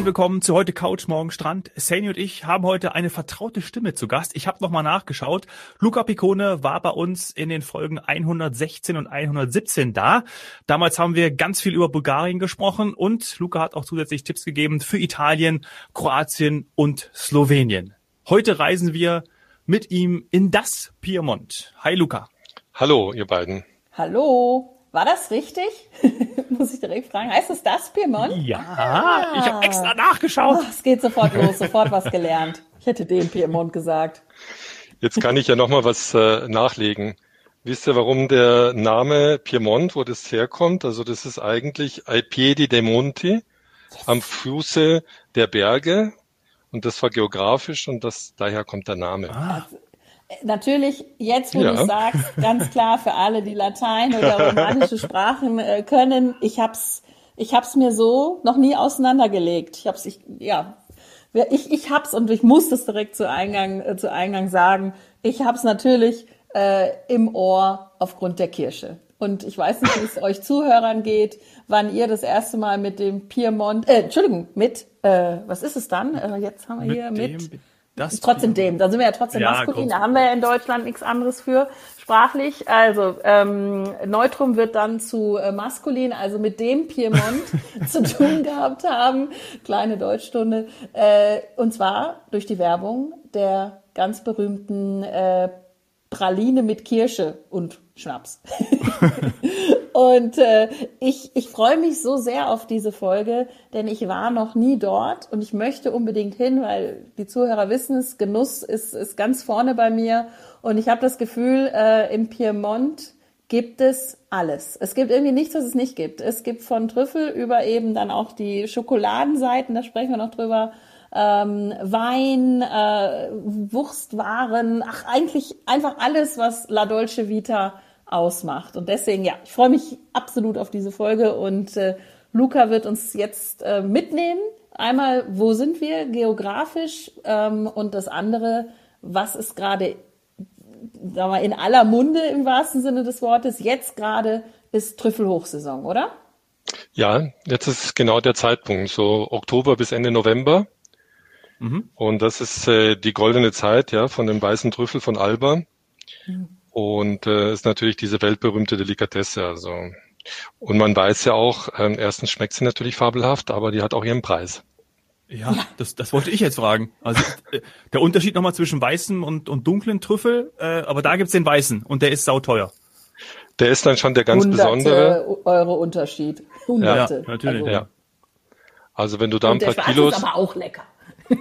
Herzlich willkommen zu heute Couch Morgen Strand. Sani und ich haben heute eine vertraute Stimme zu Gast. Ich habe nochmal nachgeschaut. Luca Piccone war bei uns in den Folgen 116 und 117 da. Damals haben wir ganz viel über Bulgarien gesprochen und Luca hat auch zusätzlich Tipps gegeben für Italien, Kroatien und Slowenien. Heute reisen wir mit ihm in das Piemont. Hi Luca. Hallo, ihr beiden. Hallo. War das richtig? Muss ich direkt fragen. Heißt es das Piemont? Ja, ah. ich habe extra nachgeschaut. Oh, es geht sofort los, sofort was gelernt. Ich hätte den Piemont gesagt. Jetzt kann ich ja noch mal was äh, nachlegen. Wisst ihr, warum der Name Piemont, wo das herkommt? Also das ist eigentlich Ai Piedi dei Monti, yes. am Fuße der Berge. Und das war geografisch und das, daher kommt der Name. Ah. Also, Natürlich, jetzt wo ja. du sagst, ganz klar für alle, die Latein oder romanische Sprachen äh, können, ich hab's, ich hab's mir so noch nie auseinandergelegt. Ich hab's, ich, ja, ich, ich hab's und ich muss das direkt zu Eingang, äh, zu Eingang sagen. Ich hab's natürlich äh, im Ohr aufgrund der Kirche. Und ich weiß nicht, wie es euch Zuhörern geht, wann ihr das erste Mal mit dem Piemont, äh, Entschuldigung, mit, äh, was ist es dann? Äh, jetzt haben wir mit hier mit das trotzdem dem, da sind wir ja trotzdem ja, maskulin, da haben wir ja in Deutschland nichts anderes für sprachlich. Also ähm, Neutrum wird dann zu äh, maskulin, also mit dem Piemont zu tun gehabt haben. Kleine Deutschstunde. Äh, und zwar durch die Werbung der ganz berühmten äh, Praline mit Kirsche und Schnaps. und äh, ich, ich freue mich so sehr auf diese Folge, denn ich war noch nie dort und ich möchte unbedingt hin, weil die Zuhörer wissen es, Genuss ist, ist ganz vorne bei mir. Und ich habe das Gefühl, äh, im Piemont gibt es alles. Es gibt irgendwie nichts, was es nicht gibt. Es gibt von Trüffel über eben dann auch die Schokoladenseiten, da sprechen wir noch drüber, ähm, Wein, äh, Wurstwaren, ach eigentlich einfach alles, was La Dolce Vita ausmacht. Und deswegen, ja, ich freue mich absolut auf diese Folge und äh, Luca wird uns jetzt äh, mitnehmen. Einmal, wo sind wir geografisch ähm, und das andere, was ist gerade sagen wir, in aller Munde im wahrsten Sinne des Wortes. Jetzt gerade ist Trüffelhochsaison, oder? Ja, jetzt ist genau der Zeitpunkt, so Oktober bis Ende November. Mhm. Und das ist äh, die goldene Zeit ja von dem weißen Trüffel von Alba. Mhm. Und äh, ist natürlich diese weltberühmte Delikatesse. Also und man weiß ja auch, ähm, erstens schmeckt sie natürlich fabelhaft, aber die hat auch ihren Preis. Ja, das, das wollte ich jetzt fragen. Also äh, der Unterschied nochmal zwischen weißem und, und dunklen Trüffel, äh, aber da gibt's den weißen und der ist sauteuer. Der ist dann schon der ganz Hunderte besondere. Euro Unterschied. Hunderte. Ja, natürlich. Also, ja. also wenn du da ein paar Kilos. Ist aber auch lecker.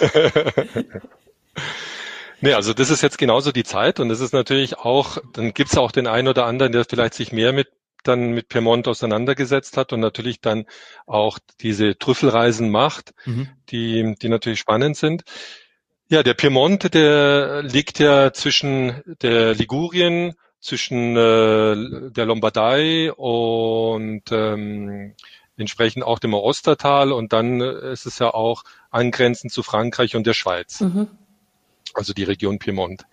nee, also das ist jetzt genauso die Zeit und es ist natürlich auch, dann gibt's auch den einen oder anderen, der vielleicht sich mehr mit dann mit Piemont auseinandergesetzt hat und natürlich dann auch diese Trüffelreisen macht, mhm. die, die natürlich spannend sind. Ja, der Piemont, der liegt ja zwischen der Ligurien, zwischen äh, der Lombardei und ähm, entsprechend auch dem Ostertal und dann äh, ist es ja auch angrenzend zu Frankreich und der Schweiz. Mhm. Also die Region Piemont.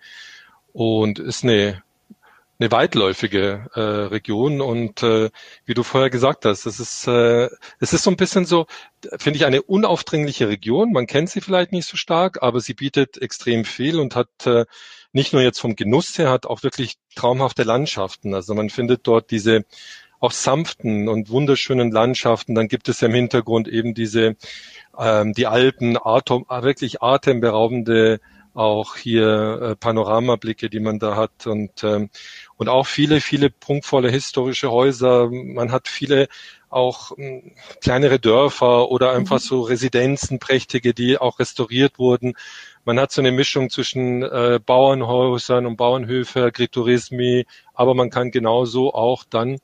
Und ist eine, eine weitläufige äh, Region und äh, wie du vorher gesagt hast, es ist, äh, es ist so ein bisschen so, finde ich, eine unaufdringliche Region. Man kennt sie vielleicht nicht so stark, aber sie bietet extrem viel und hat äh, nicht nur jetzt vom Genuss her, hat auch wirklich traumhafte Landschaften. Also man findet dort diese auch sanften und wunderschönen Landschaften. Dann gibt es ja im Hintergrund eben diese, ähm, die Alpen, Atom, wirklich atemberaubende auch hier äh, Panoramablicke, die man da hat und ähm, und auch viele viele prunkvolle historische Häuser. Man hat viele auch äh, kleinere Dörfer oder einfach mhm. so Residenzen, prächtige, die auch restauriert wurden. Man hat so eine Mischung zwischen äh, Bauernhäusern und Bauernhöfe, Agriturismi, aber man kann genauso auch dann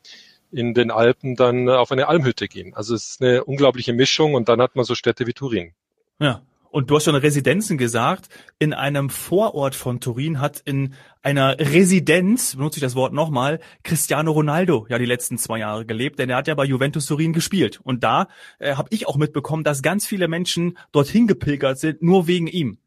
in den Alpen dann auf eine Almhütte gehen. Also es ist eine unglaubliche Mischung und dann hat man so Städte wie Turin. Ja. Und du hast schon Residenzen gesagt. In einem Vorort von Turin hat in einer Residenz, benutze ich das Wort nochmal, Cristiano Ronaldo ja die letzten zwei Jahre gelebt, denn er hat ja bei Juventus Turin gespielt. Und da äh, habe ich auch mitbekommen, dass ganz viele Menschen dorthin gepilgert sind, nur wegen ihm.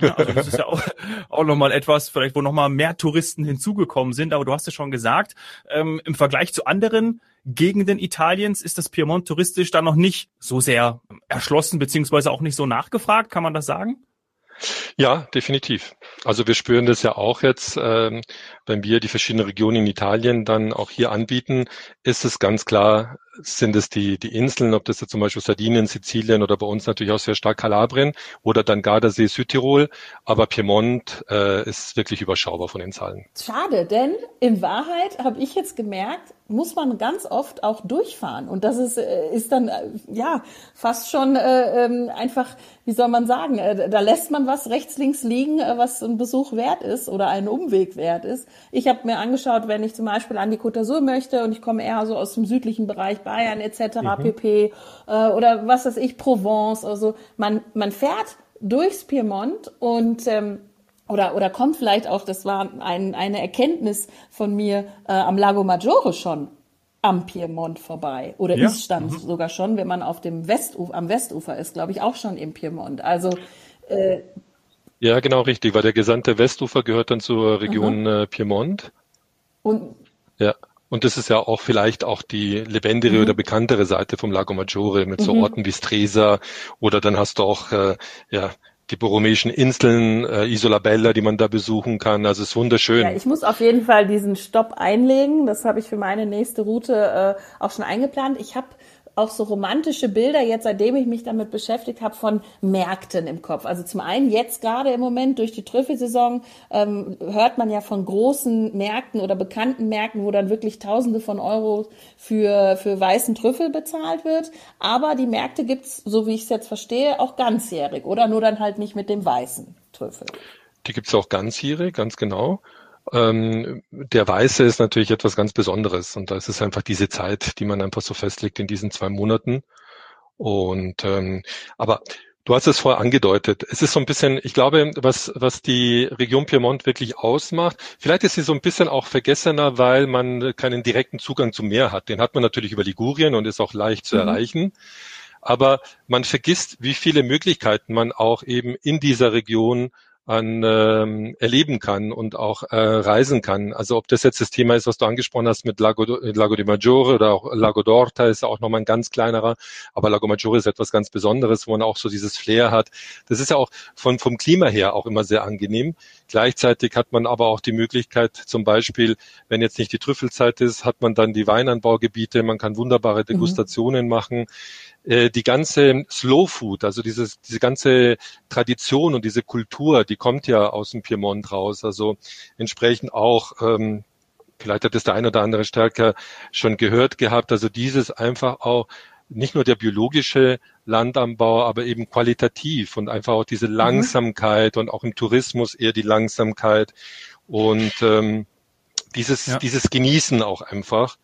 Ja, also das ist ja auch, auch nochmal etwas, vielleicht wo nochmal mehr Touristen hinzugekommen sind, aber du hast es schon gesagt, ähm, im Vergleich zu anderen Gegenden Italiens ist das Piemont touristisch dann noch nicht so sehr erschlossen beziehungsweise auch nicht so nachgefragt, kann man das sagen? Ja, definitiv. Also wir spüren das ja auch jetzt, ähm, wenn wir die verschiedenen Regionen in Italien dann auch hier anbieten, ist es ganz klar, sind es die, die Inseln, ob das jetzt zum Beispiel Sardinien, Sizilien oder bei uns natürlich auch sehr stark Kalabrien oder dann Gardasee, Südtirol. Aber Piemont äh, ist wirklich überschaubar von den Zahlen. Schade, denn in Wahrheit habe ich jetzt gemerkt, muss man ganz oft auch durchfahren. Und das ist, äh, ist dann äh, ja fast schon äh, ähm, einfach, wie soll man sagen, äh, da lässt man was rechts, links liegen, was ein Besuch wert ist oder ein Umweg wert ist. Ich habe mir angeschaut, wenn ich zum Beispiel an die Côte d'Azur möchte und ich komme eher so aus dem südlichen Bereich Bayern etc. Mhm. pp. Äh, oder was weiß ich, Provence. Also man, man fährt durchs Piemont und ähm, oder, oder kommt vielleicht auch, das war ein, eine Erkenntnis von mir, äh, am Lago Maggiore schon am Piemont vorbei. Oder ja. ist dann mhm. sogar schon, wenn man auf dem Westufer, am Westufer ist, glaube ich, auch schon im Piemont. Also äh, ja, genau richtig, weil der gesamte Westufer gehört dann zur Region mhm. äh, Piemont. Und ja. Und das ist ja auch vielleicht auch die lebendigere mhm. oder bekanntere Seite vom Lago Maggiore mit so mhm. Orten wie Stresa oder dann hast du auch äh, ja die borromäischen Inseln, äh, Isola Bella, die man da besuchen kann. Also es ist wunderschön. Ja, ich muss auf jeden Fall diesen Stopp einlegen. Das habe ich für meine nächste Route äh, auch schon eingeplant. Ich habe auch so romantische Bilder jetzt, seitdem ich mich damit beschäftigt habe, von Märkten im Kopf. Also zum einen jetzt gerade im Moment durch die Trüffelsaison ähm, hört man ja von großen Märkten oder bekannten Märkten, wo dann wirklich Tausende von Euro für für weißen Trüffel bezahlt wird. Aber die Märkte gibt's, so wie ich es jetzt verstehe, auch ganzjährig oder nur dann halt nicht mit dem weißen Trüffel. Die gibt's auch ganzjährig, ganz genau. Ähm, der Weiße ist natürlich etwas ganz Besonderes und da ist es einfach diese Zeit, die man einfach so festlegt in diesen zwei Monaten. Und ähm, aber du hast es vorher angedeutet. Es ist so ein bisschen, ich glaube, was was die Region Piemont wirklich ausmacht. Vielleicht ist sie so ein bisschen auch vergessener, weil man keinen direkten Zugang zum Meer hat. Den hat man natürlich über Ligurien und ist auch leicht zu mhm. erreichen aber man vergisst, wie viele Möglichkeiten man auch eben in dieser Region an ähm, erleben kann und auch äh, reisen kann. Also ob das jetzt das Thema ist, was du angesprochen hast mit Lago, Lago di Maggiore oder auch Lago d'Orta ist auch nochmal ein ganz kleinerer, aber Lago Maggiore ist etwas ganz Besonderes, wo man auch so dieses Flair hat. Das ist ja auch von, vom Klima her auch immer sehr angenehm. Gleichzeitig hat man aber auch die Möglichkeit, zum Beispiel, wenn jetzt nicht die Trüffelzeit ist, hat man dann die Weinanbaugebiete, man kann wunderbare mhm. Degustationen mhm. machen. Äh, die ganze Slow Food, also dieses, diese ganze Tradition und diese Kultur, die kommt ja aus dem Piemont raus. Also entsprechend auch, ähm, vielleicht hat es der eine oder andere stärker schon gehört gehabt, also dieses einfach auch nicht nur der biologische Landanbau, aber eben qualitativ und einfach auch diese mhm. Langsamkeit mhm. und auch im Tourismus eher die Langsamkeit und ähm, dieses, ja. dieses Genießen auch einfach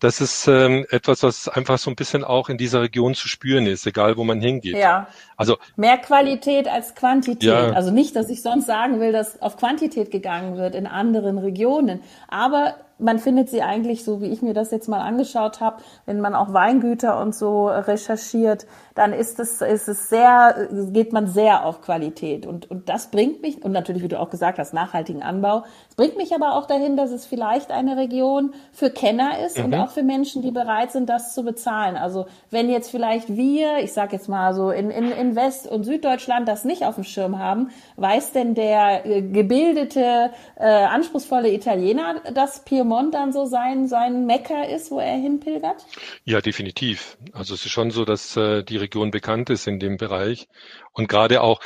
das ist ähm, etwas, was einfach so ein bisschen auch in dieser Region zu spüren ist, egal wo man hingeht. Ja. Also mehr Qualität als Quantität. Ja. Also nicht, dass ich sonst sagen will, dass auf Quantität gegangen wird in anderen Regionen, aber man findet sie eigentlich so, wie ich mir das jetzt mal angeschaut habe, wenn man auch Weingüter und so recherchiert, dann ist es, ist es sehr, geht man sehr auf Qualität. Und, und das bringt mich, und natürlich, wie du auch gesagt hast, nachhaltigen Anbau. Es bringt mich aber auch dahin, dass es vielleicht eine Region für Kenner ist mhm. und auch für Menschen, die bereit sind, das zu bezahlen. Also wenn jetzt vielleicht wir, ich sage jetzt mal so, in, in, in West- und Süddeutschland das nicht auf dem Schirm haben, weiß denn der äh, gebildete, äh, anspruchsvolle Italiener, dass Piemont dann so sein, sein Mecker ist, wo er hinpilgert? Ja, definitiv. Also es ist schon so, dass äh, die Region bekannt ist in dem Bereich. Und gerade auch,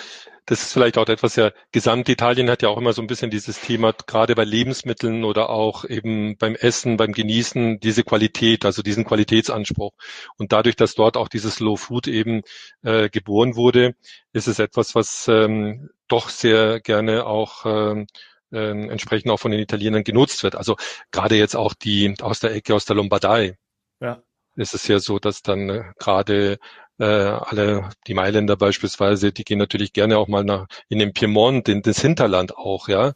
das ist vielleicht auch etwas ja, Gesamtitalien hat ja auch immer so ein bisschen dieses Thema, gerade bei Lebensmitteln oder auch eben beim Essen, beim Genießen, diese Qualität, also diesen Qualitätsanspruch. Und dadurch, dass dort auch dieses Low Food eben äh, geboren wurde, ist es etwas, was ähm, doch sehr gerne auch ähm, äh, entsprechend auch von den Italienern genutzt wird. Also gerade jetzt auch die aus der Ecke aus der Lombardei. Ja. ist es ja so, dass dann äh, gerade äh, alle, die Mailänder beispielsweise, die gehen natürlich gerne auch mal nach in den Piemont, in das Hinterland auch, ja.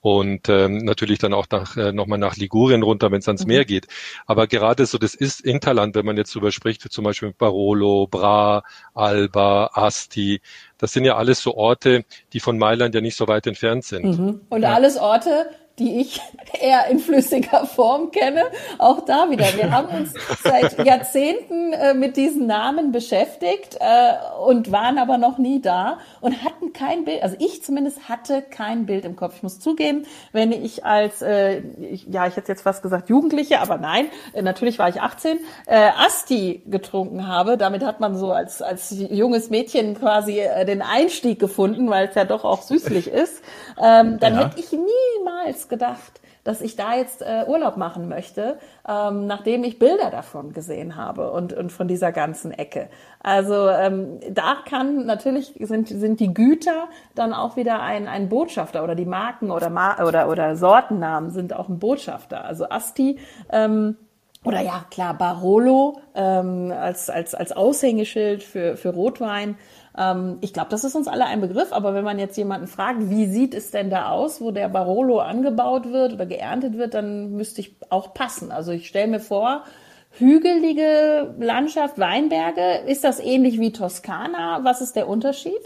Und ähm, natürlich dann auch nach, äh, nochmal nach Ligurien runter, wenn es ans mhm. Meer geht. Aber gerade so das ist Hinterland, wenn man jetzt drüber spricht, zum Beispiel mit Barolo, Bra, Alba, Asti, das sind ja alles so Orte, die von Mailand ja nicht so weit entfernt sind. Mhm. Und ja. alles Orte, die ich eher in flüssiger Form kenne. Auch da wieder. Wir haben uns seit Jahrzehnten äh, mit diesen Namen beschäftigt äh, und waren aber noch nie da und hatten kein Bild. Also ich zumindest hatte kein Bild im Kopf. Ich muss zugeben, wenn ich als, äh, ich, ja, ich hätte jetzt fast gesagt Jugendliche, aber nein, äh, natürlich war ich 18, äh, Asti getrunken habe. Damit hat man so als, als junges Mädchen quasi äh, den Einstieg gefunden, weil es ja doch auch süßlich ist. Ähm, dann ja. hätte ich niemals gedacht, dass ich da jetzt äh, Urlaub machen möchte, ähm, nachdem ich Bilder davon gesehen habe und, und von dieser ganzen Ecke. Also ähm, da kann natürlich sind, sind die Güter dann auch wieder ein, ein Botschafter oder die Marken oder, Mar oder, oder Sortennamen sind auch ein Botschafter. Also Asti ähm, oder ja, klar, Barolo ähm, als, als, als Aushängeschild für, für Rotwein. Ähm, ich glaube, das ist uns alle ein Begriff, aber wenn man jetzt jemanden fragt, wie sieht es denn da aus, wo der Barolo angebaut wird oder geerntet wird, dann müsste ich auch passen. Also ich stelle mir vor, hügelige Landschaft, Weinberge, ist das ähnlich wie Toskana? Was ist der Unterschied?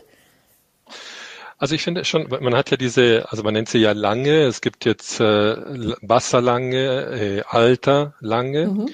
Also ich finde schon, man hat ja diese, also man nennt sie ja lange, es gibt jetzt äh, Wasserlange, äh, Alter lange. Mhm.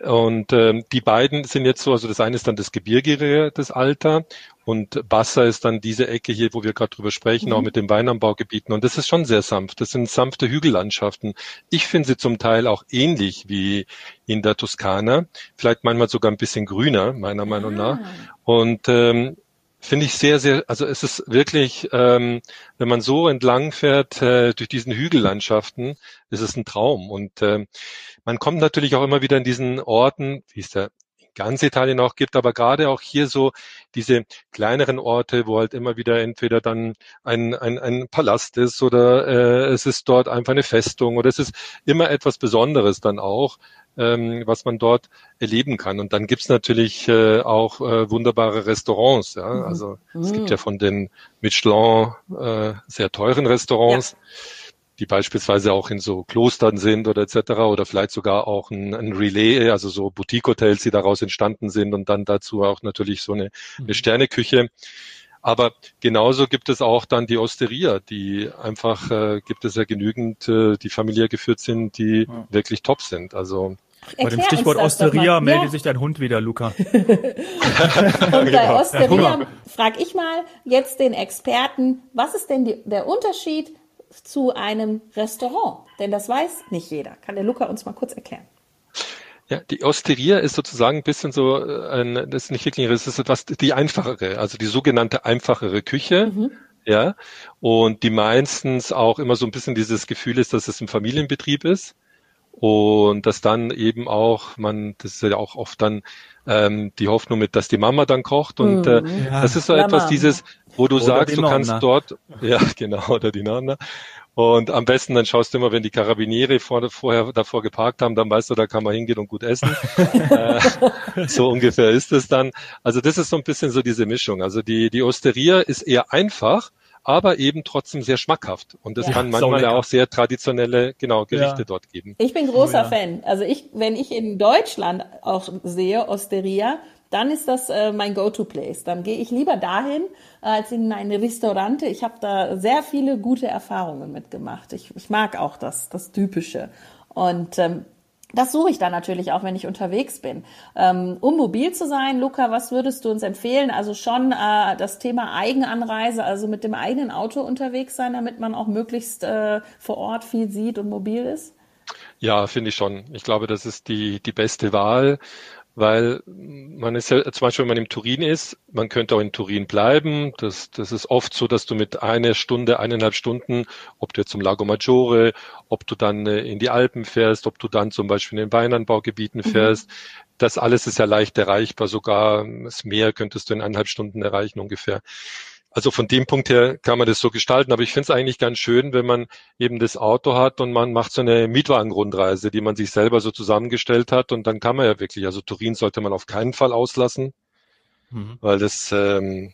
Und ähm, die beiden sind jetzt so, also das eine ist dann das gebirgige, das Alter, und Bassa ist dann diese Ecke hier, wo wir gerade drüber sprechen, mhm. auch mit den Weinanbaugebieten. Und das ist schon sehr sanft. Das sind sanfte Hügellandschaften. Ich finde sie zum Teil auch ähnlich wie in der Toskana, vielleicht manchmal sogar ein bisschen grüner, meiner Meinung nach. Ah. Und ähm, finde ich sehr, sehr, also es ist wirklich, ähm, wenn man so entlang fährt äh, durch diesen Hügellandschaften, ist es ein Traum. Und äh, man kommt natürlich auch immer wieder in diesen Orten, wie es der ganz Italien auch gibt, aber gerade auch hier so diese kleineren Orte, wo halt immer wieder entweder dann ein, ein, ein Palast ist oder äh, es ist dort einfach eine Festung oder es ist immer etwas Besonderes dann auch, ähm, was man dort erleben kann. Und dann gibt's natürlich äh, auch äh, wunderbare Restaurants. Ja? Mhm. Also mhm. es gibt ja von den Michelin äh, sehr teuren Restaurants. Ja die beispielsweise auch in so Klostern sind oder etc. oder vielleicht sogar auch ein, ein Relais, also so Boutique-Hotels, die daraus entstanden sind und dann dazu auch natürlich so eine, eine mhm. Sterneküche. Aber genauso gibt es auch dann die Osteria, die einfach äh, gibt es ja genügend, äh, die familiär geführt sind, die ja. wirklich top sind. Also bei dem Stichwort Osteria meldet ja. sich dein Hund wieder, Luca. und bei genau. Osteria frage ich mal jetzt den Experten, was ist denn die, der Unterschied zu einem Restaurant? Denn das weiß nicht jeder. Kann der Luca uns mal kurz erklären? Ja, die Osteria ist sozusagen ein bisschen so äh, ein, das ist nicht wirklich, das ist etwas die einfachere, also die sogenannte einfachere Küche. Mhm. Ja, und die meistens auch immer so ein bisschen dieses Gefühl ist, dass es ein Familienbetrieb ist und dass dann eben auch man, das ist ja auch oft dann ähm, die Hoffnung mit, dass die Mama dann kocht und äh, mhm. ja. das ist so etwas dieses, wo du oder sagst, du kannst dort, ja genau, oder die Nonna. Und am besten dann schaust du immer, wenn die Karabiniere vor, vorher davor geparkt haben, dann weißt du, da kann man hingehen und gut essen. äh, so ungefähr ist es dann. Also das ist so ein bisschen so diese Mischung. Also die, die Osteria ist eher einfach, aber eben trotzdem sehr schmackhaft. Und es ja, kann manchmal ja auch sehr traditionelle, genau, Gerichte ja. dort geben. Ich bin großer oh, ja. Fan. Also ich, wenn ich in Deutschland auch sehe, Osteria, dann ist das äh, mein Go-to-Place. Dann gehe ich lieber dahin äh, als in eine Restaurante. Ich habe da sehr viele gute Erfahrungen mitgemacht. Ich, ich mag auch das, das Typische. Und ähm, das suche ich dann natürlich auch, wenn ich unterwegs bin. Ähm, um mobil zu sein, Luca, was würdest du uns empfehlen? Also schon äh, das Thema Eigenanreise, also mit dem eigenen Auto unterwegs sein, damit man auch möglichst äh, vor Ort viel sieht und mobil ist? Ja, finde ich schon. Ich glaube, das ist die, die beste Wahl weil man ist ja zum Beispiel, wenn man im Turin ist, man könnte auch in Turin bleiben. Das, das ist oft so, dass du mit einer Stunde, eineinhalb Stunden, ob du jetzt zum Lago Maggiore, ob du dann äh, in die Alpen fährst, ob du dann zum Beispiel in den Weinanbaugebieten mhm. fährst, mhm. das alles ist ja leicht erreichbar. Sogar das Meer könntest du in eineinhalb Stunden erreichen ungefähr. Also von dem Punkt her kann man das so gestalten, aber ich finde es eigentlich ganz schön, wenn man eben das Auto hat und man macht so eine Mietwagenrundreise, die man sich selber so zusammengestellt hat und dann kann man ja wirklich, also Turin sollte man auf keinen Fall auslassen, mhm. weil das ähm,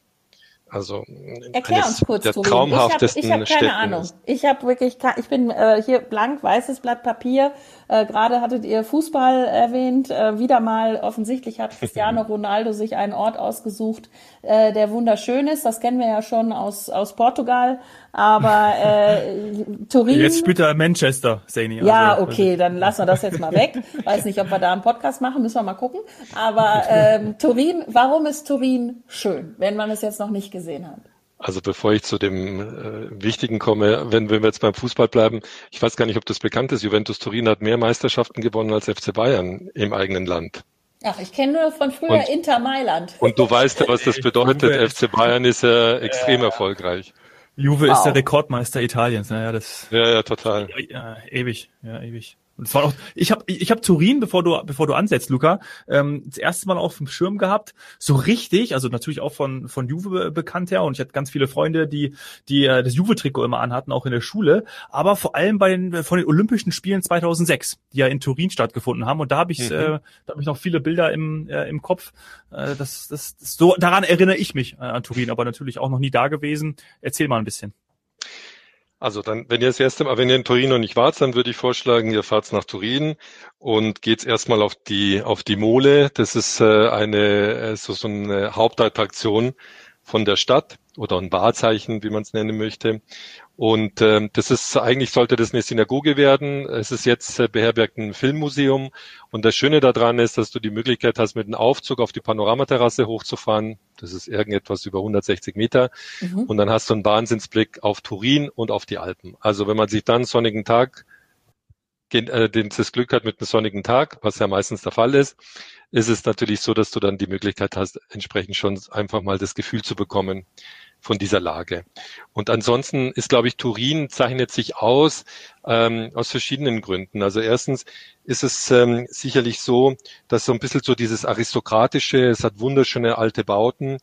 also Erklär uns kurz, der Turin. traumhaftesten Ich habe hab keine Städten Ahnung. Ist. Ich habe wirklich, ich bin äh, hier blank weißes Blatt Papier. Äh, Gerade hattet ihr Fußball erwähnt. Äh, wieder mal offensichtlich hat Cristiano Ronaldo sich einen Ort ausgesucht, äh, der wunderschön ist. Das kennen wir ja schon aus, aus Portugal. Aber äh, Turin. Jetzt spielt er Manchester, Saini. Ja, also, okay, dann lassen wir das jetzt mal weg. Weiß nicht, ob wir da einen Podcast machen, müssen wir mal gucken. Aber ähm, Turin, warum ist Turin schön, wenn man es jetzt noch nicht gesehen hat? Also bevor ich zu dem äh, Wichtigen komme, wenn, wenn wir jetzt beim Fußball bleiben, ich weiß gar nicht, ob das bekannt ist, Juventus Turin hat mehr Meisterschaften gewonnen als FC Bayern im eigenen Land. Ach, ich kenne nur von früher und, Inter Mailand. Und du weißt ja, was das bedeutet. FC Bayern ist ja extrem ja. erfolgreich. Juve wow. ist der Rekordmeister Italiens. Naja, das. Ja, ja, total. Ja, ewig, ja, ewig. Und es war auch, ich habe ich hab Turin, bevor du bevor du ansetzt, Luca, ähm, das erste Mal auf dem Schirm gehabt, so richtig, also natürlich auch von von Juve bekannt her und ich hatte ganz viele Freunde, die die äh, das Juve-Trikot immer anhatten, auch in der Schule, aber vor allem bei den von den Olympischen Spielen 2006, die ja in Turin stattgefunden haben und da habe ich mhm. äh, da habe ich noch viele Bilder im äh, im Kopf. Äh, das, das, das so daran erinnere ich mich äh, an Turin, aber natürlich auch noch nie da gewesen. Erzähl mal ein bisschen. Also dann, wenn ihr das erste Mal, wenn ihr in Turin noch nicht wart, dann würde ich vorschlagen, ihr fahrt nach Turin und geht's erstmal auf die auf die Mole. Das ist äh, eine äh, so, so eine Hauptattraktion von der Stadt oder ein Wahrzeichen, wie man es nennen möchte. Und ähm, das ist eigentlich sollte das eine Synagoge werden. Es ist jetzt äh, beherbergt ein Filmmuseum. Und das Schöne daran ist, dass du die Möglichkeit hast, mit einem Aufzug auf die Panoramaterrasse hochzufahren. Das ist irgendetwas über 160 Meter. Mhm. Und dann hast du einen Wahnsinnsblick auf Turin und auf die Alpen. Also wenn man sich dann sonnigen Tag äh, das Glück hat mit einem sonnigen Tag, was ja meistens der Fall ist, ist es natürlich so, dass du dann die Möglichkeit hast, entsprechend schon einfach mal das Gefühl zu bekommen, von dieser Lage. Und ansonsten ist, glaube ich, Turin zeichnet sich aus ähm, aus verschiedenen Gründen. Also erstens ist es ähm, sicherlich so, dass so ein bisschen so dieses aristokratische, es hat wunderschöne alte Bauten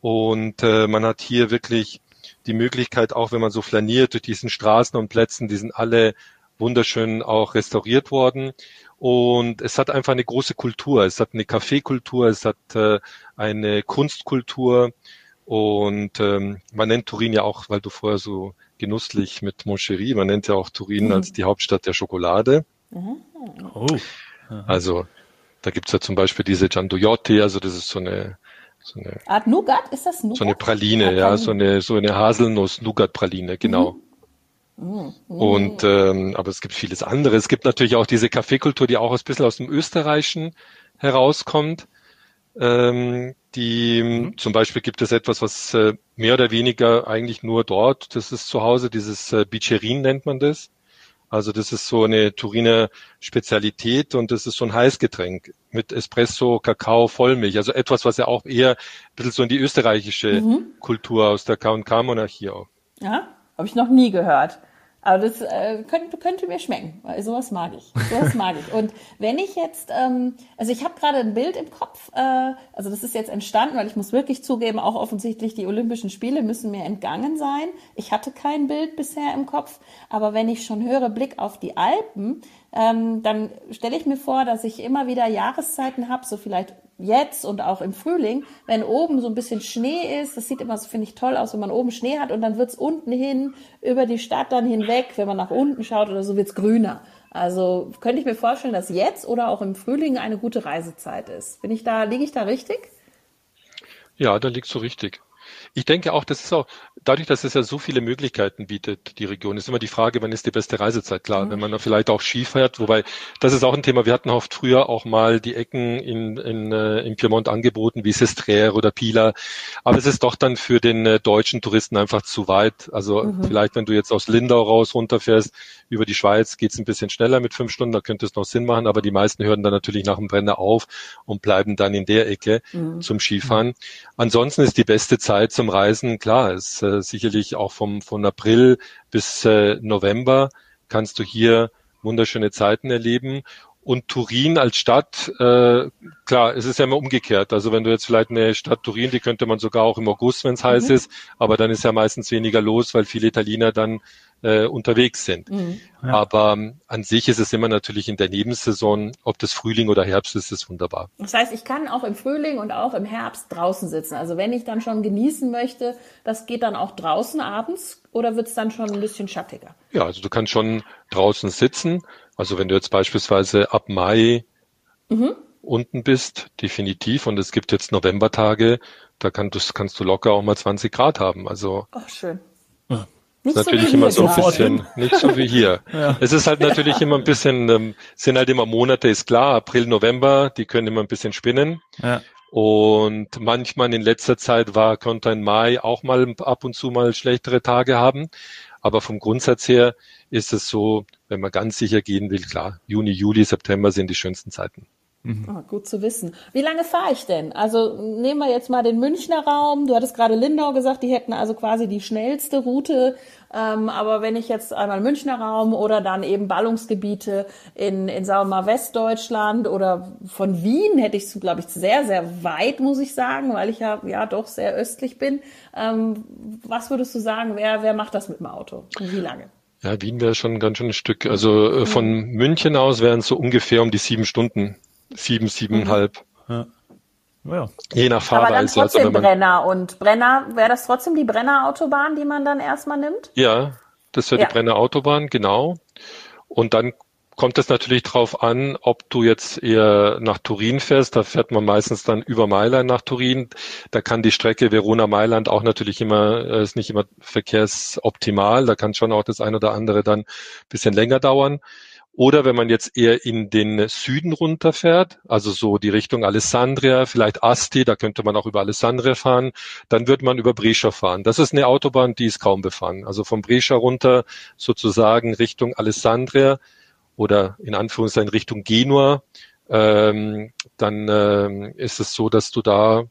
und äh, man hat hier wirklich die Möglichkeit, auch wenn man so flaniert durch diesen Straßen und Plätzen, die sind alle wunderschön auch restauriert worden. Und es hat einfach eine große Kultur. Es hat eine Kaffeekultur, es hat äh, eine Kunstkultur und ähm, man nennt Turin ja auch, weil du vorher so genüsslich mit Moncherie, man nennt ja auch Turin mhm. als die Hauptstadt der Schokolade. Mhm. Oh. Also da gibt's ja zum Beispiel diese Gianduiotti, also das ist so eine so eine Art Nougat, ist das Nougat? So eine Praline, Praline. ja, so eine so eine Haselnuss-Nougat-Praline, genau. Mhm. Mhm. Und ähm, aber es gibt vieles andere. Es gibt natürlich auch diese Kaffeekultur, die auch ein bisschen aus dem Österreichischen herauskommt. Ähm, die mhm. zum Beispiel gibt es etwas, was äh, mehr oder weniger eigentlich nur dort, das ist zu Hause, dieses äh, Bicerin nennt man das. Also das ist so eine Turiner Spezialität und das ist so ein Heißgetränk mit Espresso, Kakao, Vollmilch. Also etwas, was ja auch eher ein bisschen so in die österreichische mhm. Kultur aus der K&K-Monarchie auch. Ja, habe ich noch nie gehört. Aber das äh, könnte, könnte mir schmecken. Weil sowas mag ich. Sowas mag ich. Und wenn ich jetzt, ähm, also ich habe gerade ein Bild im Kopf, äh, also das ist jetzt entstanden, weil ich muss wirklich zugeben, auch offensichtlich die Olympischen Spiele müssen mir entgangen sein. Ich hatte kein Bild bisher im Kopf, aber wenn ich schon höre Blick auf die Alpen, ähm, dann stelle ich mir vor, dass ich immer wieder Jahreszeiten habe, so vielleicht jetzt und auch im Frühling, wenn oben so ein bisschen Schnee ist, das sieht immer so, finde ich, toll aus, wenn man oben Schnee hat und dann wird's unten hin über die Stadt dann hinweg, wenn man nach unten schaut oder so, wird's grüner. Also könnte ich mir vorstellen, dass jetzt oder auch im Frühling eine gute Reisezeit ist. Bin ich da, liege ich da richtig? Ja, da liegst du richtig. Ich denke auch, das ist auch, dadurch, dass es ja so viele Möglichkeiten bietet, die Region, ist immer die Frage, wann ist die beste Reisezeit? Klar, mhm. wenn man da vielleicht auch Ski fährt, wobei, das ist auch ein Thema, wir hatten oft früher auch mal die Ecken in, in, äh, in Piemont angeboten, wie Sestriere oder Pila, aber es ist doch dann für den äh, deutschen Touristen einfach zu weit. Also mhm. vielleicht, wenn du jetzt aus Lindau raus runterfährst, über die Schweiz geht's ein bisschen schneller mit fünf Stunden, da könnte es noch Sinn machen, aber die meisten hören dann natürlich nach dem Brenner auf und bleiben dann in der Ecke mhm. zum Skifahren. Ansonsten ist die beste Zeit zum Reisen, klar, ist äh, sicherlich auch vom, von April bis äh, November kannst du hier wunderschöne Zeiten erleben. Und Turin als Stadt, äh, klar, es ist ja immer umgekehrt. Also wenn du jetzt vielleicht eine Stadt Turin, die könnte man sogar auch im August, wenn es heiß mhm. ist, aber dann ist ja meistens weniger los, weil viele Italiener dann äh, unterwegs sind. Mhm. Ja. Aber ähm, an sich ist es immer natürlich in der Nebensaison, ob das Frühling oder Herbst ist, ist wunderbar. Das heißt, ich kann auch im Frühling und auch im Herbst draußen sitzen. Also wenn ich dann schon genießen möchte, das geht dann auch draußen abends oder wird es dann schon ein bisschen schattiger? Ja, also du kannst schon draußen sitzen. Also wenn du jetzt beispielsweise ab Mai mhm. Unten bist, definitiv. Und es gibt jetzt Novembertage, da kann, das kannst du locker auch mal 20 Grad haben. Also. Ach, schön. Ja. Nicht ist natürlich so immer so ein bisschen, nicht so wie hier. ja. Es ist halt natürlich immer ein bisschen, ähm, sind halt immer Monate, ist klar, April, November, die können immer ein bisschen spinnen. Ja. Und manchmal in letzter Zeit war, konnte ein Mai auch mal ab und zu mal schlechtere Tage haben. Aber vom Grundsatz her ist es so, wenn man ganz sicher gehen will, klar, Juni, Juli, September sind die schönsten Zeiten. Mhm. Ah, gut zu wissen. Wie lange fahre ich denn? Also nehmen wir jetzt mal den Münchner Raum. Du hattest gerade Lindau gesagt, die hätten also quasi die schnellste Route. Ähm, aber wenn ich jetzt einmal Münchner Raum oder dann eben Ballungsgebiete in, in sagen wir mal, Westdeutschland oder von Wien hätte ich es, glaube ich, sehr, sehr weit, muss ich sagen, weil ich ja, ja doch sehr östlich bin. Ähm, was würdest du sagen, wer, wer macht das mit dem Auto? Und wie lange? Ja, Wien wäre schon ganz schön ein Stück. Also äh, von München aus wären es so ungefähr um die sieben Stunden sieben, siebeneinhalb. Ja. Ja. Je nach Fahrweise. Aber dann trotzdem also, Brenner. Und Brenner, wäre das trotzdem die Brenner-Autobahn, die man dann erstmal nimmt? Ja, das wäre ja. die Brenner-Autobahn, genau. Und dann kommt es natürlich drauf an, ob du jetzt eher nach Turin fährst. Da fährt man meistens dann über Mailand nach Turin. Da kann die Strecke Verona-Mailand auch natürlich immer, äh, ist nicht immer verkehrsoptimal. Da kann schon auch das ein oder andere dann bisschen länger dauern. Oder wenn man jetzt eher in den Süden runterfährt, also so die Richtung Alessandria, vielleicht Asti, da könnte man auch über Alessandria fahren, dann wird man über Brescia fahren. Das ist eine Autobahn, die ist kaum befahren. Also von Brescia runter sozusagen Richtung Alessandria oder in Anführungszeichen Richtung Genua, ähm, dann ähm, ist es so, dass du da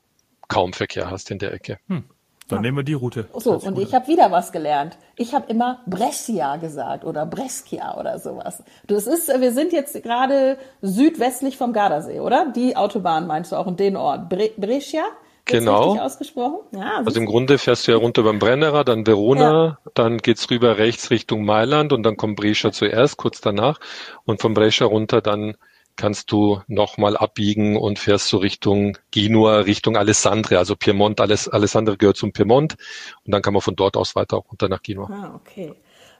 kaum Verkehr hast in der Ecke. Hm. Dann ja. nehmen wir die Route. So, und ich habe wieder was gelernt. Ich habe immer Brescia gesagt oder Brescia oder sowas. Das ist, wir sind jetzt gerade südwestlich vom Gardasee, oder? Die Autobahn meinst du auch in den Ort. Bre Brescia? Genau. ausgesprochen? Ja, also im Grunde fährst du ja runter beim Brennerer, dann Verona, ja. dann geht's rüber rechts Richtung Mailand und dann kommt Brescia zuerst, kurz danach. Und von Brescia runter dann kannst du nochmal abbiegen und fährst so Richtung Genua, Richtung Alessandria, also Piemont, Aless Alessandria gehört zum Piemont und dann kann man von dort aus weiter runter nach Genua. Ah, okay.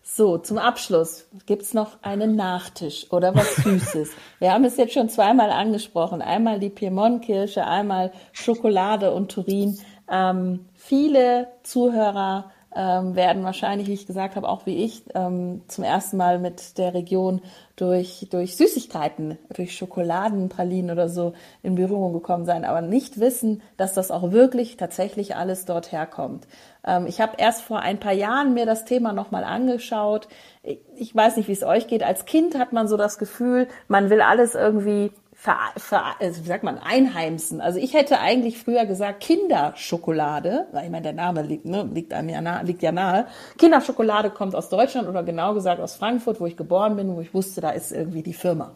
So, zum Abschluss gibt's noch einen Nachtisch oder was Süßes. Wir haben es jetzt schon zweimal angesprochen. Einmal die Piemont-Kirsche, einmal Schokolade und Turin. Ähm, viele Zuhörer ähm, werden wahrscheinlich, wie ich gesagt habe, auch wie ich, ähm, zum ersten Mal mit der Region durch, durch Süßigkeiten, durch Schokoladenpralinen oder so in Berührung gekommen sein, aber nicht wissen, dass das auch wirklich tatsächlich alles dort herkommt. Ähm, ich habe erst vor ein paar Jahren mir das Thema nochmal angeschaut. Ich, ich weiß nicht, wie es euch geht. Als Kind hat man so das Gefühl, man will alles irgendwie ver, ver, also wie sagt man, einheimsen. Also ich hätte eigentlich früher gesagt Kinderschokolade, weil ich meine, der Name liegt, ne, liegt, einem ja nahe, liegt ja nahe. Kinderschokolade kommt aus Deutschland oder genau gesagt aus Frankfurt, wo ich geboren bin, wo ich wusste, da ist irgendwie die Firma.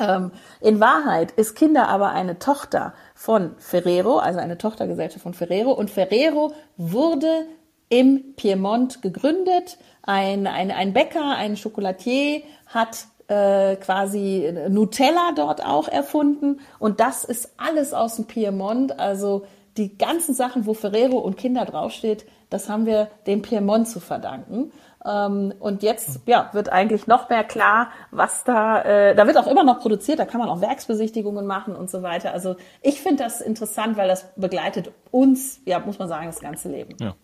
Ähm, in Wahrheit ist Kinder aber eine Tochter von Ferrero, also eine Tochtergesellschaft von Ferrero. Und Ferrero wurde im Piemont gegründet. Ein, ein, ein Bäcker, ein Chocolatier hat äh, quasi Nutella dort auch erfunden. Und das ist alles aus dem Piemont. Also die ganzen Sachen, wo Ferrero und Kinder draufsteht, das haben wir dem Piemont zu verdanken. Ähm, und jetzt ja, wird eigentlich noch mehr klar, was da, äh, da wird auch immer noch produziert, da kann man auch Werksbesichtigungen machen und so weiter. Also ich finde das interessant, weil das begleitet uns, ja, muss man sagen, das ganze Leben. Ja.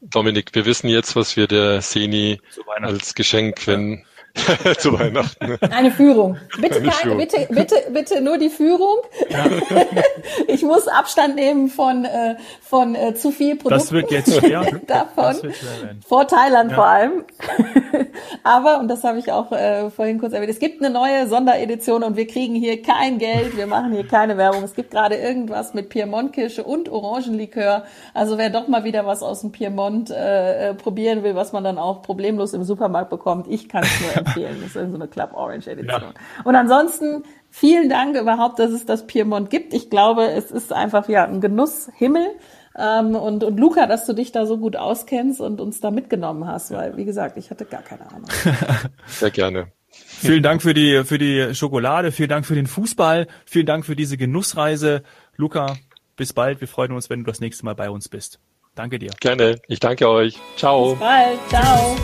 Dominik, wir wissen jetzt, was wir der Seni als Geschenk, wenn zu Weihnachten. Eine Führung. Bitte, Eine keine, Führung. bitte, bitte, bitte nur die Führung. Ja. ich muss Abstand nehmen von, äh, von äh, zu viel Produkten. Das wird jetzt schwer. Davon. Wird schwer vor Thailand ja. vor allem. Aber, und das habe ich auch äh, vorhin kurz erwähnt, es gibt eine neue Sonderedition und wir kriegen hier kein Geld, wir machen hier keine Werbung. Es gibt gerade irgendwas mit Piemont-Kirsche und Orangenlikör. Also wer doch mal wieder was aus dem Piemont äh, äh probieren will, was man dann auch problemlos im Supermarkt bekommt, ich kann es nur empfehlen. Das ist so eine Club Orange Edition. Ja. Und ansonsten Vielen Dank überhaupt, dass es das Piemont gibt. Ich glaube, es ist einfach ja ein Genusshimmel. Ähm, und, und Luca, dass du dich da so gut auskennst und uns da mitgenommen hast, weil, wie gesagt, ich hatte gar keine Ahnung. Sehr gerne. Vielen Dank für die, für die Schokolade, vielen Dank für den Fußball, vielen Dank für diese Genussreise. Luca, bis bald. Wir freuen uns, wenn du das nächste Mal bei uns bist. Danke dir. Gerne. Ich danke euch. Ciao. Bis bald. Ciao.